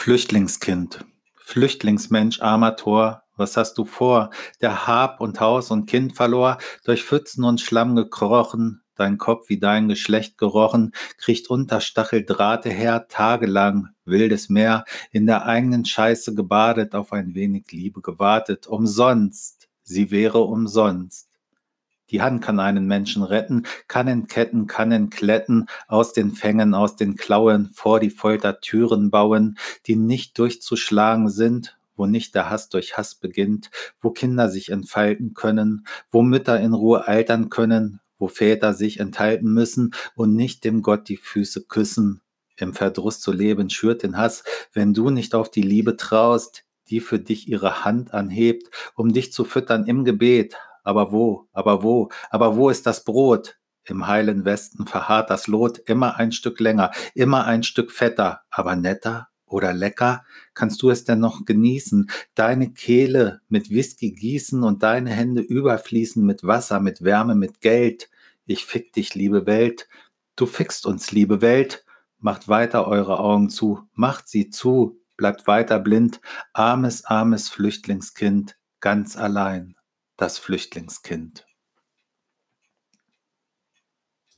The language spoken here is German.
Flüchtlingskind, Flüchtlingsmensch, armer Tor, was hast du vor? Der Hab und Haus und Kind verlor, durch Pfützen und Schlamm gekrochen, dein Kopf wie dein Geschlecht gerochen, kriecht unter Stacheldrahte her, tagelang, wildes Meer, in der eigenen Scheiße gebadet, auf ein wenig Liebe gewartet, umsonst, sie wäre umsonst. Die Hand kann einen Menschen retten, kann entketten, kann entkletten, aus den Fängen, aus den Klauen, vor die Folter Türen bauen, die nicht durchzuschlagen sind, wo nicht der Hass durch Hass beginnt, wo Kinder sich entfalten können, wo Mütter in Ruhe altern können, wo Väter sich enthalten müssen und nicht dem Gott die Füße küssen. Im Verdruss zu leben schürt den Hass, wenn du nicht auf die Liebe traust, die für dich ihre Hand anhebt, um dich zu füttern im Gebet, aber wo, aber wo, aber wo ist das Brot? Im heilen Westen verharrt das Lot immer ein Stück länger, immer ein Stück fetter, aber netter oder lecker? Kannst du es denn noch genießen? Deine Kehle mit Whisky gießen und deine Hände überfließen mit Wasser, mit Wärme, mit Geld. Ich fick dich, liebe Welt. Du fickst uns, liebe Welt. Macht weiter eure Augen zu, macht sie zu, bleibt weiter blind, armes, armes Flüchtlingskind, ganz allein das Flüchtlingskind.